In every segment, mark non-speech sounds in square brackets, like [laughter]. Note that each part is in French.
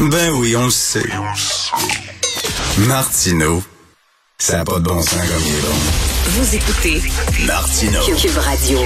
Ben oui, on le sait. Martineau, ça n'a pas de bon sens comme il est bon. Vous écoutez Martineau. Cube Radio.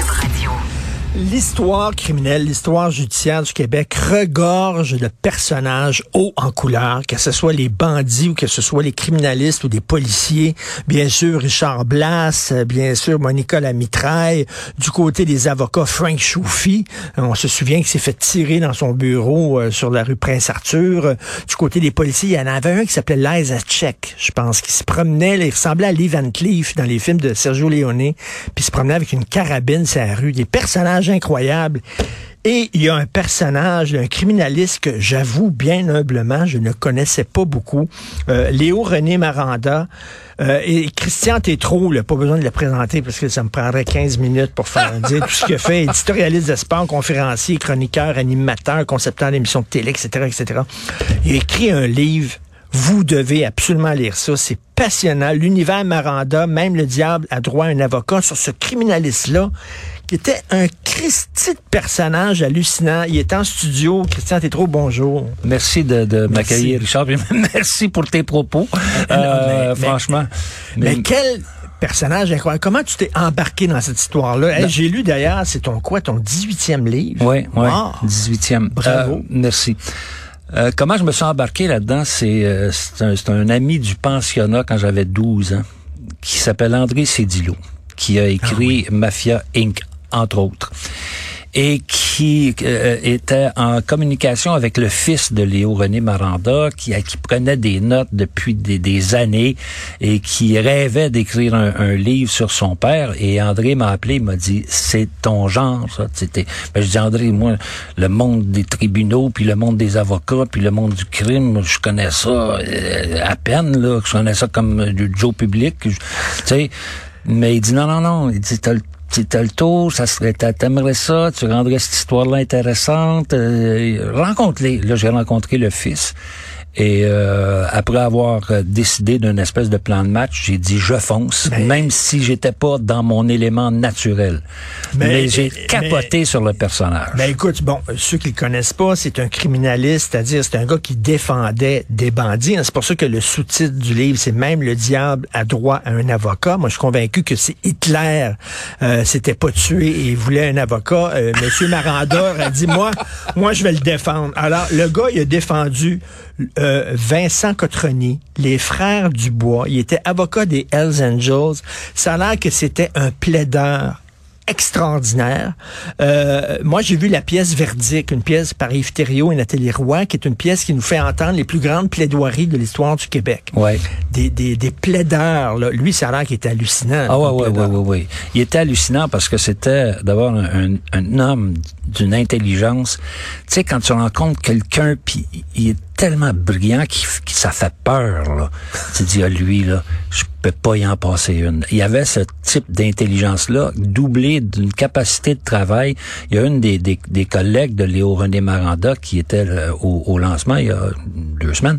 L'histoire criminelle, l'histoire judiciaire du Québec regorge de personnages hauts en couleur, que ce soit les bandits ou que ce soit les criminalistes ou des policiers. Bien sûr, Richard Blas, bien sûr, Monica Lamitraille. Du côté des avocats, Frank Choufi. On se souvient qu'il s'est fait tirer dans son bureau euh, sur la rue Prince-Arthur. Du côté des policiers, il y en avait un qui s'appelait Liza Check, je pense, qui se promenait, il ressemblait à Lee Van Cleef dans les films de Sergio Leone, puis il se promenait avec une carabine sur la rue. Des personnages incroyable. Et il y a un personnage, un criminaliste que j'avoue bien humblement, je ne connaissais pas beaucoup, euh, Léo René Maranda. Euh, et Christian Tétrault, pas besoin de le présenter parce que ça me prendrait 15 minutes pour faire dire tout ce qu'il fait. [laughs] Éditorialiste de sport, conférencier, chroniqueur, animateur, concepteur d'émissions de télé, etc., etc. Il a écrit un livre vous devez absolument lire ça. C'est passionnant. L'univers Maranda, même le diable a droit à un avocat sur ce criminaliste-là qui était un Christi de personnage hallucinant. Il est en studio. Christian trop bonjour. Merci de, m'accueillir, Richard. [laughs] Merci pour tes propos. Euh, franchement. Mais, quel personnage incroyable. Comment tu t'es embarqué dans cette histoire-là? J'ai lu d'ailleurs, c'est ton quoi, ton 18e livre? Oui, oui, 18e. Bravo. Euh, merci. Euh, comment je me suis embarqué là-dedans, c'est euh, un, un, ami du pensionnat quand j'avais 12 ans, qui s'appelle André Cédillo, qui a écrit ah Mafia Inc., entre autres et qui euh, était en communication avec le fils de Léo René Maranda, qui, qui prenait des notes depuis des, des années et qui rêvait d'écrire un, un, livre sur son père. Et André m'a appelé, il m'a dit, c'est ton genre, ça. C'était, ben, je dis, André, moi, le monde des tribunaux, puis le monde des avocats, puis le monde du crime, je connais ça euh, à peine, là. Je connais ça comme du Joe public. Tu sais, mais il dit, non, non, non. Il dit, t'as le tu le tour, ça serait, t'aimerais ça, tu rendrais cette histoire-là intéressante. Euh, rencontre-les. Là, j'ai rencontré le fils. Et euh, après avoir euh, décidé d'un espèce de plan de match, j'ai dit je fonce, même si j'étais pas dans mon élément naturel. Mais, j'ai capoté sur le personnage. Ben écoute, bon, ceux qui le connaissent pas, c'est un criminaliste, c'est-à-dire c'est un gars qui défendait des bandits. C'est pour ça que le sous-titre du livre, c'est même le diable a droit à un avocat. Moi, je suis convaincu que c'est Hitler euh, s'était pas tué et voulait un avocat. Euh, Monsieur Marandor a dit moi, moi je vais le défendre. Alors le gars, il a défendu euh, Vincent Cotroni, les frères Dubois. Il était avocat des Hells Angels. Ça a l'air que c'était un plaideur extraordinaire. Euh, moi, j'ai vu la pièce Verdict, une pièce par Yves Thériault et Nathalie Roy, qui est une pièce qui nous fait entendre les plus grandes plaidoiries de l'histoire du Québec. Ouais. Des, des, des plaideurs. Là. Lui, ça a l'air qu'il était hallucinant. Ah ouais, ouais, ouais, ouais, ouais, Il était hallucinant parce que c'était d'abord un, un, homme d'une intelligence. Tu sais, quand tu rencontres quelqu'un, puis il est tellement brillant qu'il ça fait peur. Tu dis à lui, là, je peux pas y en passer une. Il y avait ce type d'intelligence-là, doublé d'une capacité de travail. Il y a une des, des, des collègues de Léo René Maranda qui était euh, au, au, lancement il y a deux semaines,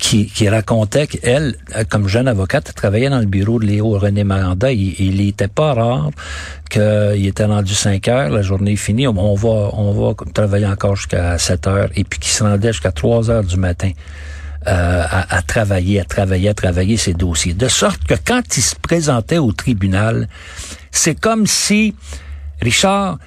qui, qui racontait qu'elle, comme jeune avocate, travaillait dans le bureau de Léo René Maranda. Il, il était pas rare qu'il était rendu 5 heures, la journée est finie, on va, on va travailler encore jusqu'à 7 heures, et puis qu'il se rendait jusqu'à 3 heures du matin. Euh, à, à, travailler, à travailler, à travailler ses dossiers. De sorte que quand il se présentait au tribunal, c'est comme si Richard,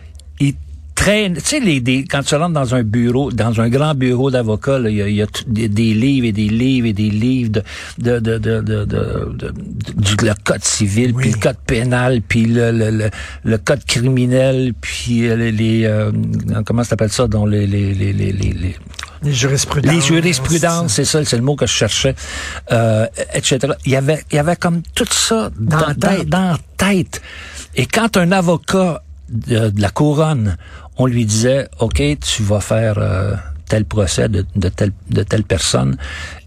tu sais, les, des, quand tu rentres dans un bureau, dans un grand bureau d'avocat, il y a, des, livres et des livres et des livres de, de, de, de, de, de du le code civil, puis le code pénal, puis le, le, le, code criminel, puis euh, les, les euh, comment s'appelle ça, dans les, les, les, les, les les jurisprudences. Les jurisprudences, c'est ça, c'est le mot que je cherchais, euh, etc. Il y avait, il y avait comme tout ça dans, dans, dans la tête. Et quand un avocat de, la couronne, on lui disait, OK, tu vas faire euh, tel procès de, de, telle, de telle personne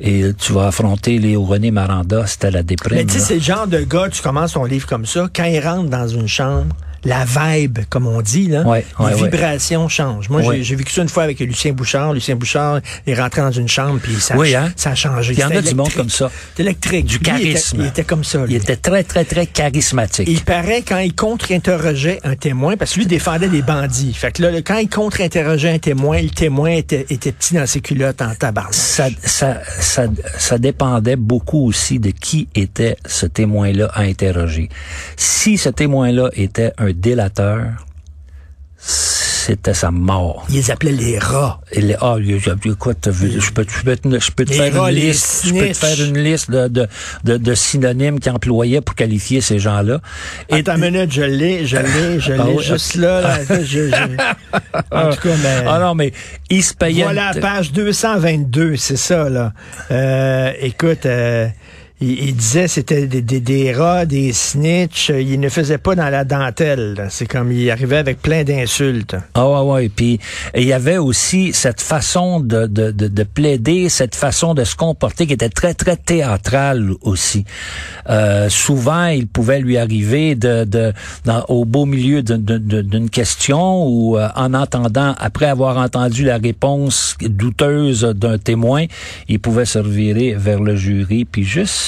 et tu vas affronter Léo René Maranda, c'était la déprime. Mais tu sais, c'est le genre de gars, tu commences ton livre comme ça, quand il rentre dans une chambre, la vibe, comme on dit, là, Ouais, les ouais. vibrations changent. Moi, j'ai- vécu ça une fois avec Lucien Bouchard. Lucien Bouchard est rentré dans une chambre, puis ça, Oui, hein? ça a changé. Il y en a du monde comme ça. Électrique. Du Lui, il était- charisme. Il était, comme ça. lui. Il était très, très, très charismatique. Il paraît quand il contre-interrogeait un témoin, parce que lui défendait des bandits. Fait que là, quand il contre-interrogeait un témoin, le témoin était, était petit dans ses culottes en tabac. ça, ça, ça, ça dépendait beaucoup aussi de qui était ce témoin-là à interroger. Si ce témoin-là était un délateur, c'était sa mort. Il les appelait les rats. Et les- ah, écoute, je peux, je peux, te- je peux te faire rats, une liste, je peux te faire une liste de, de, de, de synonymes qu'il employait pour qualifier ces gens-là. Et ta minute, je l'ai, je l'ai, [laughs] je l'ai, Ah oui. juste là. là [laughs] je- je- en tout cas, mais... Ah non, mais il se payait. Voilà, page 222, c'est ça, là. Euh, écoute, euh, il, il disait c'était des, des, des rats, des snitch. euh, Il ne faisait pas dans la dentelle. C'est comme il arrivait avec plein d'insultes. Ah ouais, ouais. Puis il y avait aussi cette façon de, de, de, de plaider, cette façon de se comporter qui était très, très théâtrale aussi. Euh, souvent, il pouvait lui arriver de, de au beau milieu d'une question ou euh, en entendant, après avoir entendu la réponse douteuse d'un témoin, il pouvait se revirer vers le jury puis juste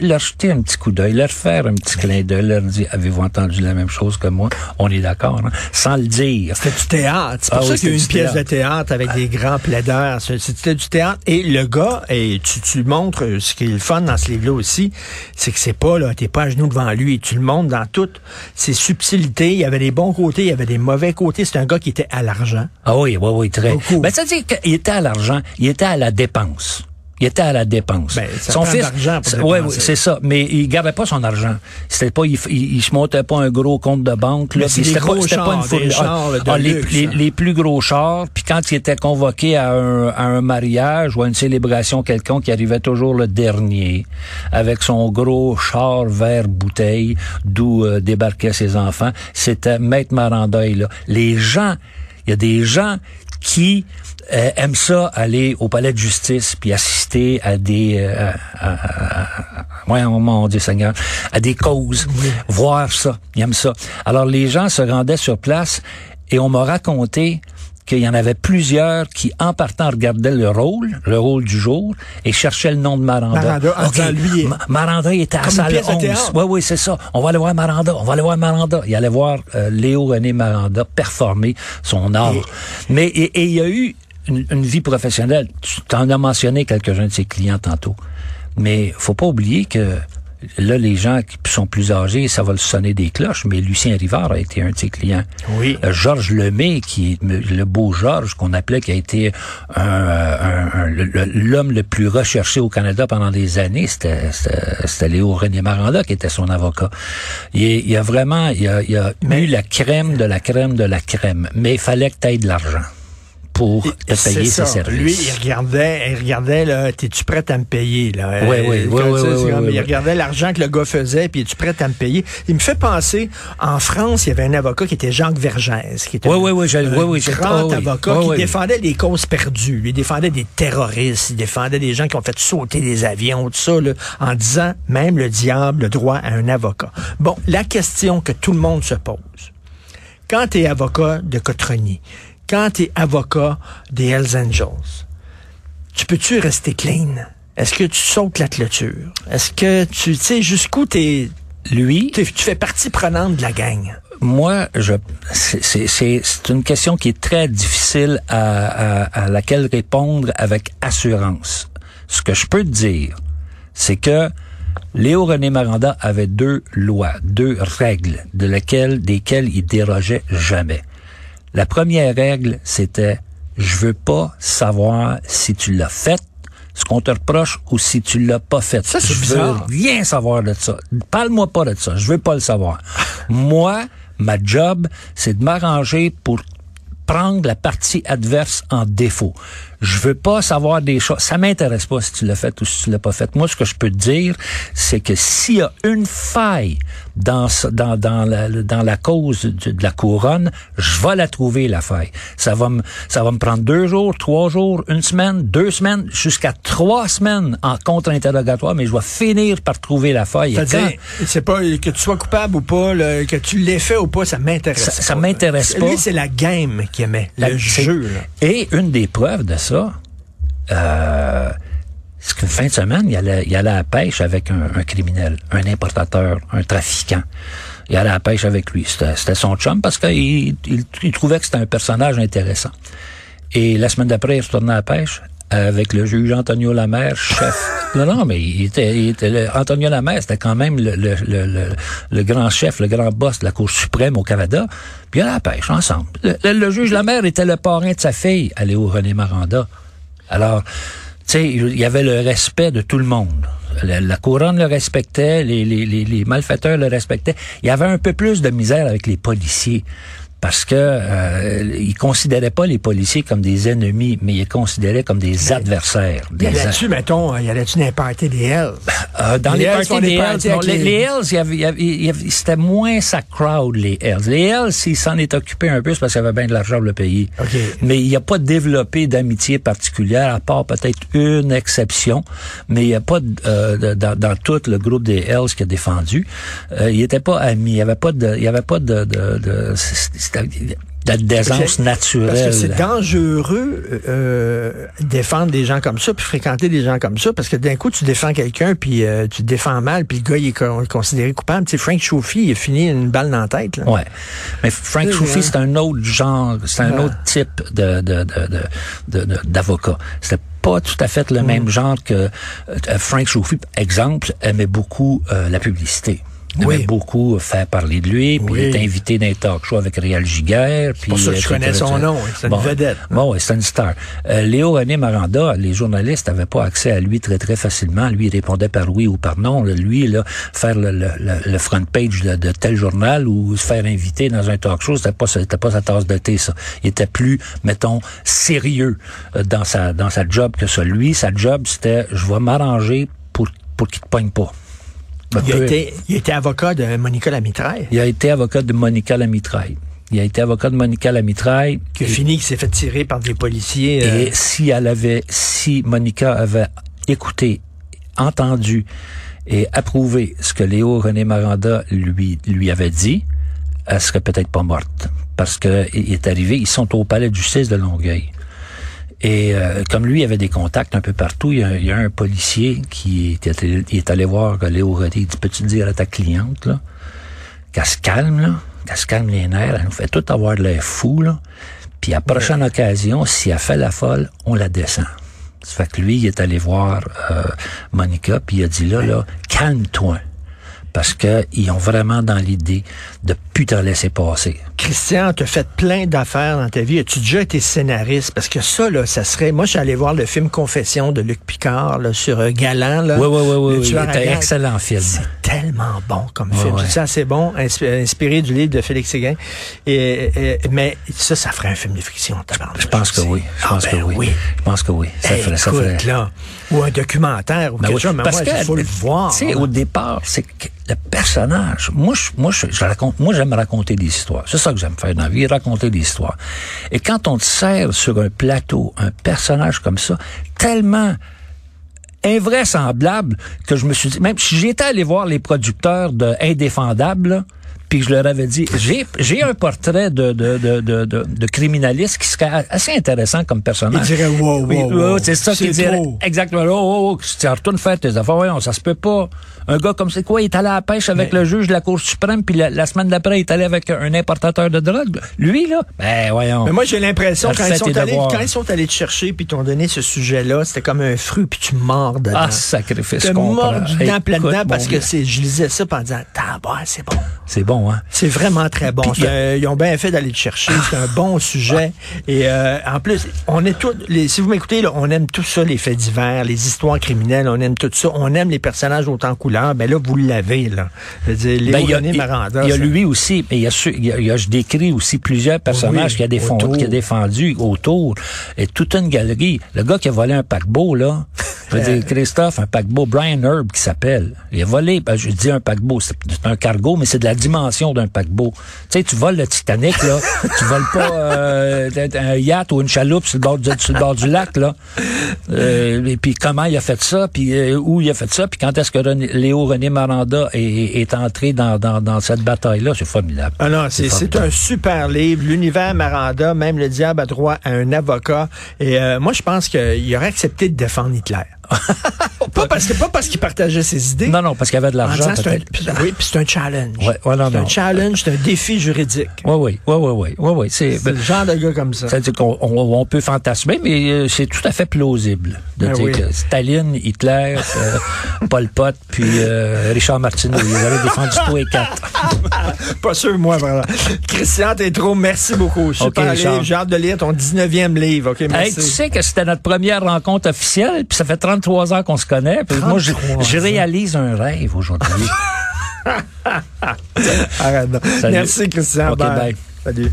leur jeter un petit coup d'œil, leur faire un petit clin d'œil, leur dire avez-vous entendu la même chose que moi? On est d'accord, hein? sans le dire. C'était du théâtre. C'est pour Ah ça oui, qu'il y a eu une pièce de théâtre avec des grands plaideurs. C'est- C'était du théâtre. Et le gars, et tu, tu montres euh, ce qui est le fun dans ce livre-là aussi, c'est que c'est pas, là, t'es pas à genoux devant lui. Tu le montres dans toutes ses subtilités. Il y avait des bons côtés, il y avait des mauvais côtés. C'est un gars qui était à l'argent. Ah oui, oui, oui, très. Beaucoup. Ben, ça veut dire qu'il était à l'argent, il était à la dépense. Il était à la dépense. Ben, ça prend de l'argent pour c'est- ouais, ouais, c'est ça. Mais il gardait pas son argent. C'était pas, il, il, il se montait pas un gros compte de banque. Là, c'était pas, pas une des ah, ah, les, luxe, les, hein. les plus gros chars. Puis quand il était convoqué à un, à un mariage ou à une célébration quelconque, il arrivait toujours le dernier, avec son gros char vert bouteille, d'où euh, débarquaient ses enfants. C'était Maître Marandeuil. Là. Les gens, il y a des gens qui euh, aiment ça aller au palais de justice puis assister à des euh, à, à- à- ouais, mon Dieu Seigneur à des causes. Voir ça. Ils aiment ça. Alors les gens se rendaient sur place et on m'a raconté qu'il y en avait plusieurs qui, en partant, regardaient le rôle, le rôle du jour, et cherchaient le nom de Maranda. Maranda, lui, Maranda était à salle pièce de 11. théâtre. Oui, oui, c'est ça. On va aller voir Maranda. On va aller voir Maranda. Il allait voir euh, Léo René Maranda performer son art. Mais et et il y a eu une, une vie professionnelle. Tu t'en as mentionné quelques-uns de ses clients tantôt. Mais faut pas oublier que là, les gens qui sont plus âgés, ça va le sonner des cloches, mais Lucien Rivard a été un de ses clients. Oui. Euh, Georges Lemay, qui est le beau Georges, qu'on appelait, qui a été un, un- un- le- le- l'homme le plus recherché au Canada pendant des années, c'était c'était- c'était Léo René Maranda qui était son avocat. Il, y a vraiment, il y a, il y a eu la crème de la crème de la crème, mais il fallait que tu aies de l'argent pour te payer ça. ses services. Lui, il regardait, il regardait, là, t'es-tu prête à me payer, là? Euh, ouais, ça, ouais, c'est ouais, comme- ouais, il regardait l'argent que le gars faisait, puis es-tu prête à me payer? Il me fait penser, en France, il y avait un avocat qui était Jacques Vergès, qui était un, grand ouais. avocat qui défendait les causes perdues. Il défendait des terroristes, il défendait des gens qui ont fait sauter des avions, tout ça, là, en disant, même le diable a droit à un avocat. Bon, la question que tout le monde se pose, quand tu es avocat de Cotroni, quand tu es avocat des Hells Angels, tu peux-tu rester clean? Est-ce que tu sautes la clôture? Est-ce que tu tu sais jusqu'où t'es, Lui, tu fais partie prenante de la gang? moi, je, c'est- une question qui est très difficile à, à, à laquelle répondre avec assurance. Ce que je peux te dire, c'est que Léo René Maranda avait deux lois, deux règles de lesquelles, desquelles il dérogeait jamais. La première règle, c'était je veux pas savoir si tu l'as fait, ce qu'on te reproche ou si tu l'as pas fait. Ça, c'est je veux rien savoir de ça. Parle-moi pas de ça. Je veux pas le savoir. Moi, ma job, c'est de m'arranger pour prendre la partie adverse en défaut. Je veux pas savoir des choses. Ça m'intéresse pas si tu l'as fait ou si tu l'as pas fait. Moi, ce que je peux te dire, c'est que s'il y a une faille dans, dans, dans, la, dans la cause de, de, la couronne, je vais la trouver, la faille. Ça va me, ça va me prendre deux jours, trois jours, une semaine, deux semaines, jusqu'à trois semaines en contre-interrogatoire, mais je vais finir par trouver la faille. C'est-à-dire, c'est pas que tu sois coupable ou pas, le, que tu l'aies fait ou pas, ça m'intéresse ça, ça m'intéresse pas. Lui, c'est la game qui aimait, la, le jeu. Là. Et une des preuves de ça, euh, c'est qu'une fin de semaine, il allait, il allait à la pêche avec un, un, criminel, un importateur, un trafiquant. Il allait à la pêche avec lui. C'était son chum parce qu'il il, il, trouvait que c'était un personnage intéressant. Et la semaine d'après, il retournait à la pêche avec le juge Antonio Lamère, chef. [laughs] Non, non, mais il était, il était le, Antonio Lamère, c'était quand même le, le, le, le, grand chef, le grand boss de la Cour suprême au Canada. Puis à la pêche, ensemble. Le, juge Lamère était le parrain de sa fille, Léo René Maranda. Alors, sais, il y avait le respect de tout le monde. La, couronne le respectait, les malfaiteurs le respectaient. Il y avait un peu plus de misère avec les policiers parce que euh, ils considéraient pas les policiers comme des ennemis, mais ils les considéraient comme des mais, adversaires. Des y allait-tu, mettons, y allait-tu dans les parties des Hells? Euh, dans les, les parties des Hells, non, les, les Hells, c'était moins sa crowd, les Hells. Les Hells, s'ils s'en est occupé un peu, c'est parce qu'il y avait bien de l'argent pour le payer. Okay. Mais il n'y a pas développé d'amitié particulière, à part peut-être une exception, mais il n'y a pas euh, dans, dans, tout le groupe des Hells qui a défendu, euh, il n'était pas amis, il n'y avait pas de, il y avait pas de, de, de la naturelle. Parce que c'est dangereux euh, défendre des gens comme ça, puis fréquenter des gens comme ça, parce que d'un coup, tu défends quelqu'un, puis euh, tu te défends mal, puis le gars, il est considéré coupable. Tu sais, Frank Chauffy, il a fini une balle dans la tête. Là. Ouais. Mais Frank Chauffy, c'est un autre genre, c'est un ah. autre type de, de, de, de, d'avocat. C'était pas tout à fait le mm. même genre que euh, Frank Chauffy, exemple, aimait beaucoup euh, la publicité. Il oui. avait beaucoup fait parler de lui, puis oui. il était invité dans les talk shows avec Réal Giguère. C'est pour ça que je connais son nom, c'est bon, une vedette. Bon, c'est une star. Euh, Léo René Maranda, les journalistes n'avaient pas accès à lui très très facilement. Lui, il répondait par oui ou par non. Lui, là, faire le, le, le front page de, de, tel journal ou se faire inviter dans un talk show, c'était pas, c'était pas sa tasse de thé, ça. Il était plus, mettons, sérieux euh, dans sa, dans sa job que ça. Lui, sa job, c'était, je vais m'arranger pour, pour qu'il te pogne pas. Il a, été, il a été avocat de Monica Lamitraille. Il a été avocat de Monica Lamitraille. Il a été avocat de Monica Lamitraille. Qui a fini, qui s'est fait tirer par des policiers. Euh... Et si elle avait, si Monica avait écouté, entendu et approuvé ce que Léo René Maranda lui, lui avait dit, elle serait peut-être pas morte. Parce que il est arrivé, ils sont au palais de justice de Longueuil. Et euh, comme lui avait des contacts un peu partout, il y a, il y a un policier qui est, il est allé voir Léo René. Il dit, peux-tu dire à ta cliente, là, qu'elle se calme, là, qu'elle se calme les nerfs, elle nous fait tout avoir de l'air fou, là. Puis à prochaine ouais. occasion, si elle fait la folle, on la descend. Ça fait que lui, il est allé voir euh, Monica, puis il a dit, là, là, calme-toi parce qu'ils ont vraiment dans l'idée de plus te laisser passer. Christian, tu as fait plein d'affaires dans ta vie. As-tu déjà été scénariste? Parce que ça, là, ça serait... Moi, je suis allé voir le film Confession de Luc Picard là, sur euh, Galant. Là, oui, oui, oui. oui, C'était un excellent film. C'est tellement bon comme ouais, film. Ouais. C'est assez bon, inspiré du livre de Félix Séguin. Et, et, mais ça, ça ferait un film de fiction. Je pense que oui. Je pense ah, ben que oui. oui. Je pense que oui. Ça hey, ferait, ça ferait... Là, ou un documentaire ou ben quelque oui. chose. Mais Parce moi, il faut le voir. Tu sais, au départ, c'est que le personnage, moi, je, moi, je, je raconte, moi, j'aime raconter des histoires. C'est ça que j'aime faire dans la vie, raconter des histoires. Et quand on te sert sur un plateau un personnage comme ça, tellement invraisemblable que je me suis dit, même si j'étais allé voir les producteurs de Indéfendable, puis je leur avais dit, j'ai, un portrait de, de, de, de, criminaliste qui serait assez intéressant comme personnage. Il dirait, wow, wow, wow, wow. C'est ça qu'il dirait. Exactement. Oh, oh, tu retournes faire tes affaires. Voyons, ça se peut pas. Un gars comme c'est quoi, il est allé à la pêche avec Mais... le juge de la Cour suprême, puis la, la semaine d'après, il est allé avec un importateur de drogue. Lui, là, ben voyons. Mais moi, j'ai l'impression, quand, ils sont allés, quand ils sont allés te chercher, puis t'ont donné ce sujet-là, c'était comme un fruit, puis tu mords dedans. Ah, sacrifice. Tu mords dedans, plein dedans, parce que je lisais ça, bah, c'est bon. C'est bon. Bon, hein? C'est vraiment très bon. Puis, ils ont bien fait d'aller le chercher. C'est un bon sujet. Et euh, en plus, on est tous, les, si vous m'écoutez, on aime tout ça, les faits divers, les histoires criminelles, on aime tout ça. On aime les personnages autant couleur. Ben là, vous l'avez, là. Ben, il y a, Maranda. y lui aussi, mais il y a, su- il y a- il y a- je décris aussi plusieurs personnages Oui, qui, a défendu, autour. qui a défendu autour. Et toute une galerie. Le gars qui a volé un paquebot, là, je veux dire, [laughs] Christophe, un paquebot, Brian Herb qui s'appelle. Il a volé, ben, je dis un paquebot, c'est un cargo, mais c'est de la dimension d'un paquebot. Tu sais, tu voles le Titanic, là, tu voles pas euh, un yacht ou une chaloupe sur le bord du, sur le bord du lac, là. Euh, et puis comment il a fait ça, puis euh, où il a fait ça, puis quand est-ce que René- Léo René Maranda est, est entré dans, dans, dans cette bataille-là, c'est formidable. Ah non, c'est, c'est un super livre. L'univers Maranda, même le diable a droit à un avocat. Et moi, je pense qu'il aurait accepté de défendre Hitler. Pas parce que pas parce qu'il partageait ses idées. Non, non, parce qu'il avait de en l'argent, c'est oui, puis c'est un challenge. Ouais, ouais, non, c'est un challenge, c'est un défi juridique. Oui, oui, oui, oui, oui, oui. C'est, C'est le genre de gars comme ça. C'est-à-dire qu'on on, peut fantasmer, mais euh, c'est tout à fait plausible de Ben dire que Staline, Hitler, euh, [laughs] Pol Pot, puis euh, Richard Martineau, ils avaient défendu tous les quatre. [laughs] Pas sûr, moi, vraiment. Christian Tétrault, merci beaucoup. Richard. livre. J'ai hâte de lire ton 19e livre. OK, merci. Tu sais que c'était notre première rencontre officielle, puis ça fait 33 ans qu'on se connaît. Puis moi, je, 33 je ans. réalise un rêve aujourd'hui. [laughs] Arrête. Merci, Christian. OK, bye. Salut.